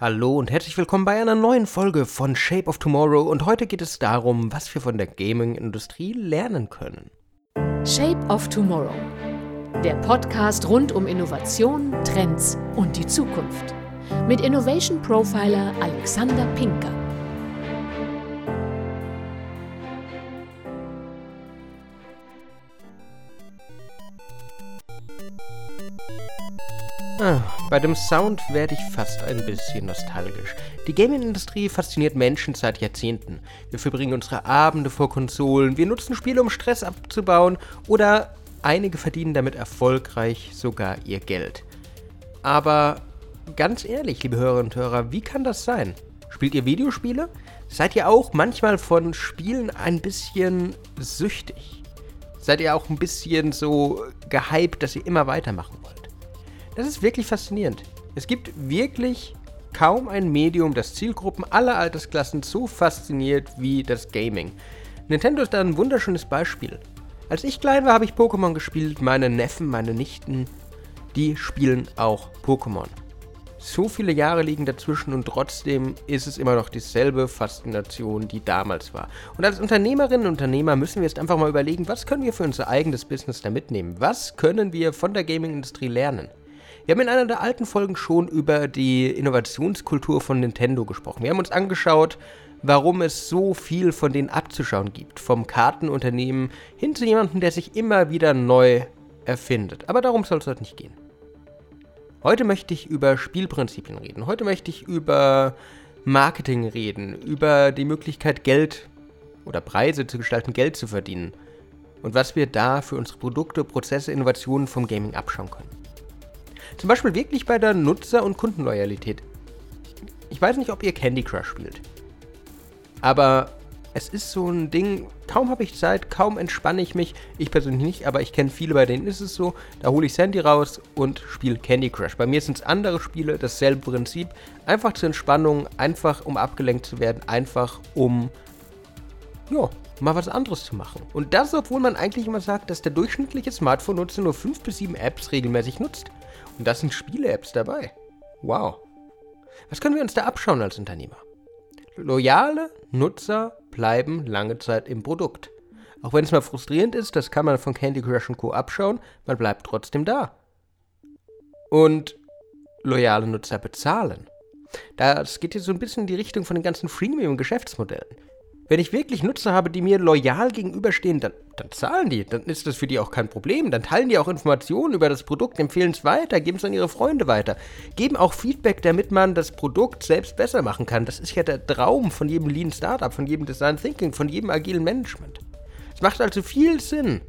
Hallo und herzlich willkommen bei einer neuen Folge von Shape of Tomorrow und heute geht es darum, was wir von der Gaming-Industrie lernen können. Shape of Tomorrow. Der Podcast rund um Innovation, Trends und die Zukunft. Mit Innovation Profiler Alexander Pinker. Ah, bei dem Sound werde ich fast ein bisschen nostalgisch. Die Gaming-Industrie fasziniert Menschen seit Jahrzehnten. Wir verbringen unsere Abende vor Konsolen, wir nutzen Spiele, um Stress abzubauen oder einige verdienen damit erfolgreich sogar ihr Geld. Aber ganz ehrlich, liebe Hörerinnen und Hörer, wie kann das sein? Spielt ihr Videospiele? Seid ihr auch manchmal von Spielen ein bisschen süchtig? Seid ihr auch ein bisschen so gehypt, dass ihr immer weitermachen wollt? Das ist wirklich faszinierend. Es gibt wirklich kaum ein Medium, das Zielgruppen aller Altersklassen so fasziniert wie das Gaming. Nintendo ist da ein wunderschönes Beispiel. Als ich klein war, habe ich Pokémon gespielt. Meine Neffen, meine Nichten, die spielen auch Pokémon. So viele Jahre liegen dazwischen und trotzdem ist es immer noch dieselbe Faszination, die damals war. Und als Unternehmerinnen und Unternehmer müssen wir jetzt einfach mal überlegen, was können wir für unser eigenes Business da mitnehmen? Was können wir von der Gaming-Industrie lernen? Wir haben in einer der alten Folgen schon über die Innovationskultur von Nintendo gesprochen. Wir haben uns angeschaut, warum es so viel von denen abzuschauen gibt. Vom Kartenunternehmen hin zu jemandem, der sich immer wieder neu erfindet. Aber darum soll es heute nicht gehen. Heute möchte ich über Spielprinzipien reden. Heute möchte ich über Marketing reden, über die Möglichkeit, Geld oder Preise zu gestalten, Geld zu verdienen. Und was wir da für unsere Produkte, Prozesse, Innovationen vom Gaming abschauen können. Zum Beispiel wirklich bei der Nutzer- und Kundenloyalität. Ich weiß nicht, ob ihr Candy Crush spielt. Aber es ist so ein Ding, kaum habe ich Zeit, kaum entspanne ich mich. Ich persönlich nicht, aber ich kenne viele, bei denen ist es so. Da hole ich Sandy raus und spiele Candy Crush. Bei mir sind es andere Spiele, dasselbe Prinzip. Einfach zur Entspannung, einfach um abgelenkt zu werden, einfach um, ja, mal was anderes zu machen. Und das, obwohl man eigentlich immer sagt, dass der durchschnittliche Smartphone-Nutzer nur 5 bis 7 Apps regelmäßig nutzt. Und da sind Spiele-Apps dabei. Wow. Was können wir uns da abschauen als Unternehmer? Loyale Nutzer bleiben lange Zeit im Produkt. Auch wenn es mal frustrierend ist, das kann man von Candy Crush Co. abschauen, man bleibt trotzdem da. Und loyale Nutzer bezahlen. Das geht hier so ein bisschen in die Richtung von den ganzen Freemium-Geschäftsmodellen. Wenn ich wirklich Nutzer habe, die mir loyal gegenüberstehen, dann, dann zahlen die. Dann ist das für die auch kein Problem. Dann teilen die auch Informationen über das Produkt, empfehlen es weiter, geben es an ihre Freunde weiter. Geben auch Feedback, damit man das Produkt selbst besser machen kann. Das ist ja der Traum von jedem Lean Startup, von jedem Design Thinking, von jedem agilen Management. Es macht also viel Sinn,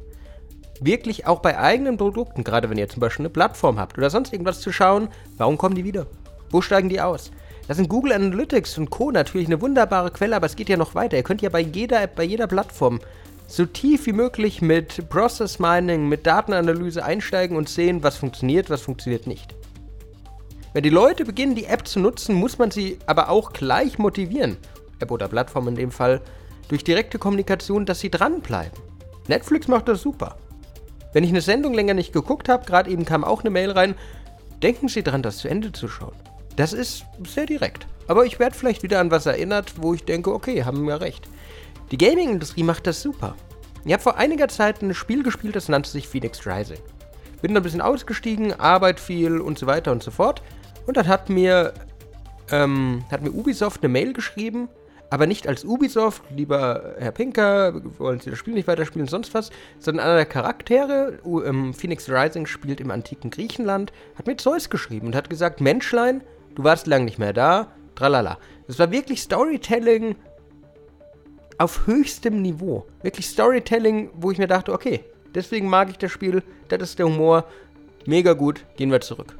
wirklich auch bei eigenen Produkten, gerade wenn ihr zum Beispiel eine Plattform habt oder sonst irgendwas zu schauen, warum kommen die wieder? Wo steigen die aus? Da sind Google Analytics und Co. natürlich eine wunderbare Quelle, aber es geht ja noch weiter. Ihr könnt ja bei jeder App, bei jeder Plattform so tief wie möglich mit Process Mining, mit Datenanalyse einsteigen und sehen, was funktioniert, was funktioniert nicht. Wenn die Leute beginnen, die App zu nutzen, muss man sie aber auch gleich motivieren, App oder Plattform in dem Fall, durch direkte Kommunikation, dass sie dranbleiben. Netflix macht das super. Wenn ich eine Sendung länger nicht geguckt habe, gerade eben kam auch eine Mail rein, denken Sie dran, das zu Ende zu schauen. Das ist sehr direkt. Aber ich werde vielleicht wieder an was erinnert, wo ich denke, okay, haben wir recht. Die Gaming-Industrie macht das super. Ich habe vor einiger Zeit ein Spiel gespielt, das nannte sich Phoenix Rising. Bin ein bisschen ausgestiegen, Arbeit viel und so weiter und so fort. Und dann hat mir, ähm, hat mir Ubisoft eine Mail geschrieben, aber nicht als Ubisoft, lieber Herr Pinker, wollen Sie das Spiel nicht weiterspielen, sonst was, sondern einer der Charaktere, ähm, Phoenix Rising spielt im antiken Griechenland, hat mir Zeus geschrieben und hat gesagt, Menschlein, du warst lange nicht mehr da, tralala. Das war wirklich Storytelling auf höchstem Niveau. Wirklich Storytelling, wo ich mir dachte, okay, deswegen mag ich das Spiel, das ist der Humor, mega gut, gehen wir zurück.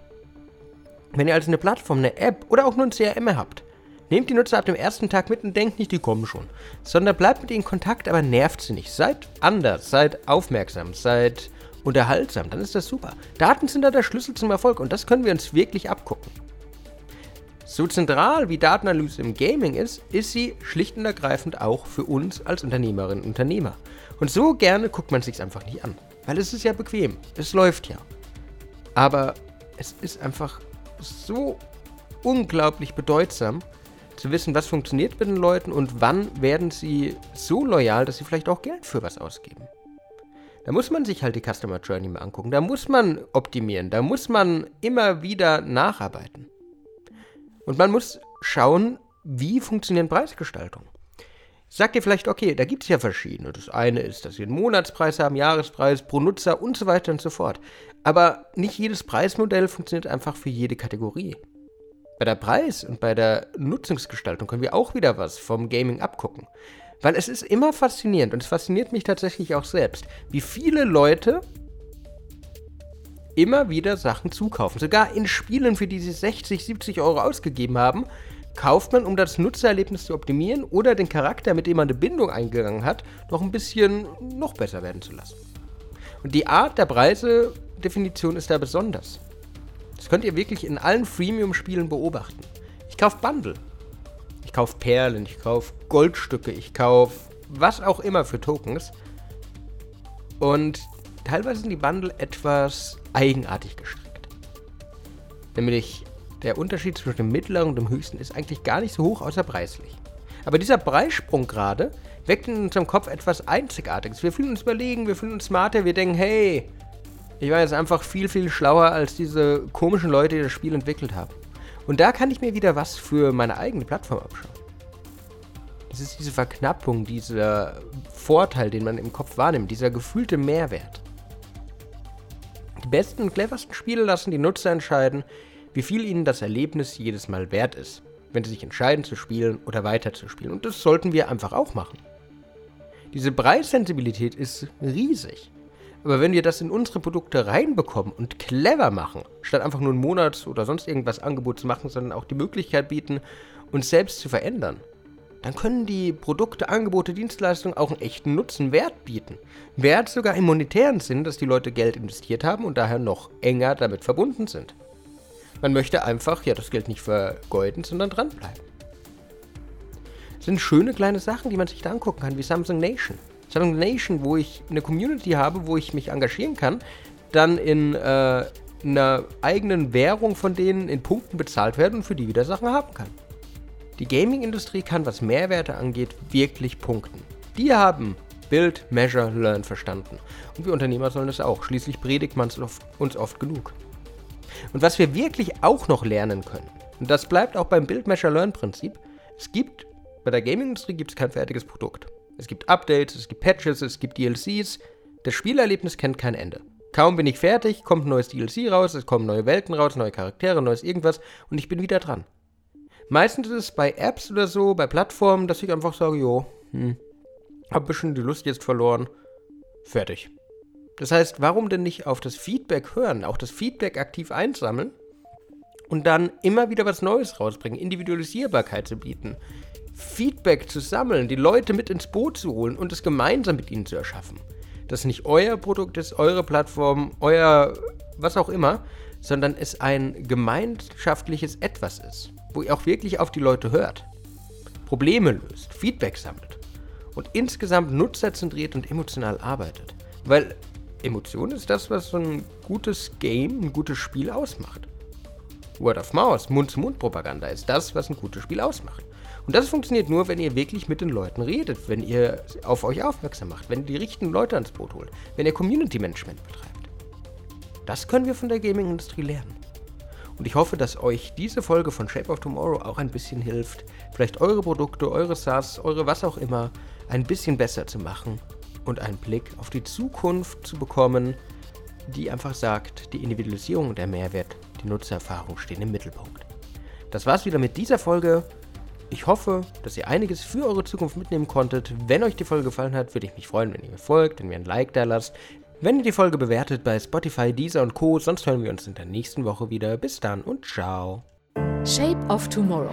Wenn ihr also eine Plattform, eine App oder auch nur ein CRM habt, nehmt die Nutzer ab dem ersten Tag mit und denkt nicht, die kommen schon. Sondern bleibt mit ihnen in Kontakt, aber nervt sie nicht. Seid anders, seid aufmerksam, seid unterhaltsam, dann ist das super. Daten sind da der Schlüssel zum Erfolg und das können wir uns wirklich abgucken. So zentral wie Datenanalyse im Gaming ist, ist sie schlicht und ergreifend auch für uns als Unternehmerinnen und Unternehmer. Und so gerne guckt man sich einfach nicht an. Weil es ist ja bequem. Es läuft ja. Aber es ist einfach so unglaublich bedeutsam, zu wissen, was funktioniert mit den Leuten und wann werden sie so loyal, dass sie vielleicht auch Geld für was ausgeben. Da muss man sich halt die Customer Journey mal angucken. Da muss man optimieren. Da muss man immer wieder nacharbeiten. Und man muss schauen, wie funktionieren Preisgestaltung. Sagt ihr vielleicht, okay, da gibt es ja verschiedene. Das eine ist, dass wir einen Monatspreis haben, Jahrespreis, pro Nutzer und so weiter und so fort. Aber nicht jedes Preismodell funktioniert einfach für jede Kategorie. Bei der Preis- und bei der Nutzungsgestaltung können wir auch wieder was vom Gaming abgucken. Weil es ist immer faszinierend und es fasziniert mich tatsächlich auch selbst, wie viele Leute immer wieder Sachen zukaufen. Sogar in Spielen, für die sie 60, 70 Euro ausgegeben haben, kauft man, um das Nutzererlebnis zu optimieren oder den Charakter, mit dem man eine Bindung eingegangen hat, noch ein bisschen noch besser werden zu lassen. Und die Art der Preisedefinition ist da besonders. Das könnt ihr wirklich in allen Freemium-Spielen beobachten. Ich kaufe Bundle. Ich kaufe Perlen, ich kaufe Goldstücke, ich kaufe was auch immer für Tokens. Und teilweise sind die Bundle etwas eigenartig gestrickt. Nämlich der Unterschied zwischen dem mittleren und dem höchsten ist eigentlich gar nicht so hoch, außer preislich. Aber dieser Preissprung gerade weckt in unserem Kopf etwas Einzigartiges. Wir fühlen uns überlegen, wir fühlen uns smarter, wir denken, hey, ich war jetzt einfach viel, viel schlauer als diese komischen Leute, die das Spiel entwickelt haben. Und da kann ich mir wieder was für meine eigene Plattform abschauen. Es ist diese Verknappung, dieser Vorteil, den man im Kopf wahrnimmt, dieser gefühlte Mehrwert. Die besten und cleversten Spiele lassen die Nutzer entscheiden, wie viel ihnen das Erlebnis jedes Mal wert ist, wenn sie sich entscheiden zu spielen oder weiterzuspielen. Und das sollten wir einfach auch machen. Diese Preissensibilität ist riesig. Aber wenn wir das in unsere Produkte reinbekommen und clever machen, statt einfach nur ein Monats- oder sonst irgendwas Angebot zu machen, sondern auch die Möglichkeit bieten, uns selbst zu verändern, dann können die Produkte, Angebote, Dienstleistungen auch einen echten Nutzen, Wert bieten. Wert sogar im monetären Sinn, dass die Leute Geld investiert haben und daher noch enger damit verbunden sind. Man möchte einfach ja das Geld nicht vergeuden, sondern dranbleiben. Das sind schöne kleine Sachen, die man sich da angucken kann, wie Samsung Nation. Samsung Nation, wo ich eine Community habe, wo ich mich engagieren kann, dann in äh, einer eigenen Währung von denen in Punkten bezahlt werden und für die wieder Sachen haben kann. Die Gaming-Industrie kann, was Mehrwerte angeht, wirklich punkten. Die haben Build, Measure, Learn verstanden. Und wir Unternehmer sollen es auch. Schließlich predigt man es uns oft genug. Und was wir wirklich auch noch lernen können, und das bleibt auch beim Build, Measure, Learn Prinzip, es gibt, bei der Gaming-Industrie gibt es kein fertiges Produkt. Es gibt Updates, es gibt Patches, es gibt DLCs. Das Spielerlebnis kennt kein Ende. Kaum bin ich fertig, kommt ein neues DLC raus, es kommen neue Welten raus, neue Charaktere, neues irgendwas und ich bin wieder dran. Meistens ist es bei Apps oder so, bei Plattformen, dass ich einfach sage, jo, hm, hab ein bisschen die Lust jetzt verloren. Fertig. Das heißt, warum denn nicht auf das Feedback hören, auch das Feedback aktiv einsammeln und dann immer wieder was Neues rausbringen, Individualisierbarkeit zu bieten, Feedback zu sammeln, die Leute mit ins Boot zu holen und es gemeinsam mit ihnen zu erschaffen. Dass nicht euer Produkt ist, eure Plattform, euer was auch immer, sondern es ein gemeinschaftliches Etwas ist, wo ihr auch wirklich auf die Leute hört, Probleme löst, Feedback sammelt und insgesamt nutzerzentriert und emotional arbeitet. Weil Emotion ist das, was so ein gutes Game, ein gutes Spiel ausmacht. Word of Mouth, Mund-zu-Mund-Propaganda ist das, was ein gutes Spiel ausmacht. Und das funktioniert nur, wenn ihr wirklich mit den Leuten redet, wenn ihr auf euch aufmerksam macht, wenn ihr die richtigen Leute ans Boot holt, wenn ihr Community Management betreibt. Das können wir von der Gaming-Industrie lernen. Und ich hoffe, dass euch diese Folge von Shape of Tomorrow auch ein bisschen hilft, vielleicht eure Produkte, eure SaaS, eure was auch immer, ein bisschen besser zu machen und einen Blick auf die Zukunft zu bekommen, die einfach sagt, die Individualisierung und der Mehrwert, die Nutzererfahrung stehen im Mittelpunkt. Das war's wieder mit dieser Folge. Ich hoffe, dass ihr einiges für eure Zukunft mitnehmen konntet. Wenn euch die Folge gefallen hat, würde ich mich freuen, wenn ihr mir folgt, wenn ihr ein Like da lasst. Wenn ihr die Folge bewertet bei Spotify, Deezer und Co. Sonst hören wir uns in der nächsten Woche wieder. Bis dann und ciao. Shape of Tomorrow.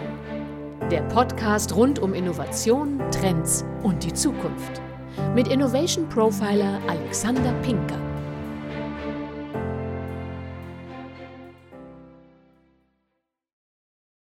Der Podcast rund um Innovation, Trends und die Zukunft. Mit Innovation Profiler Alexander Pinker.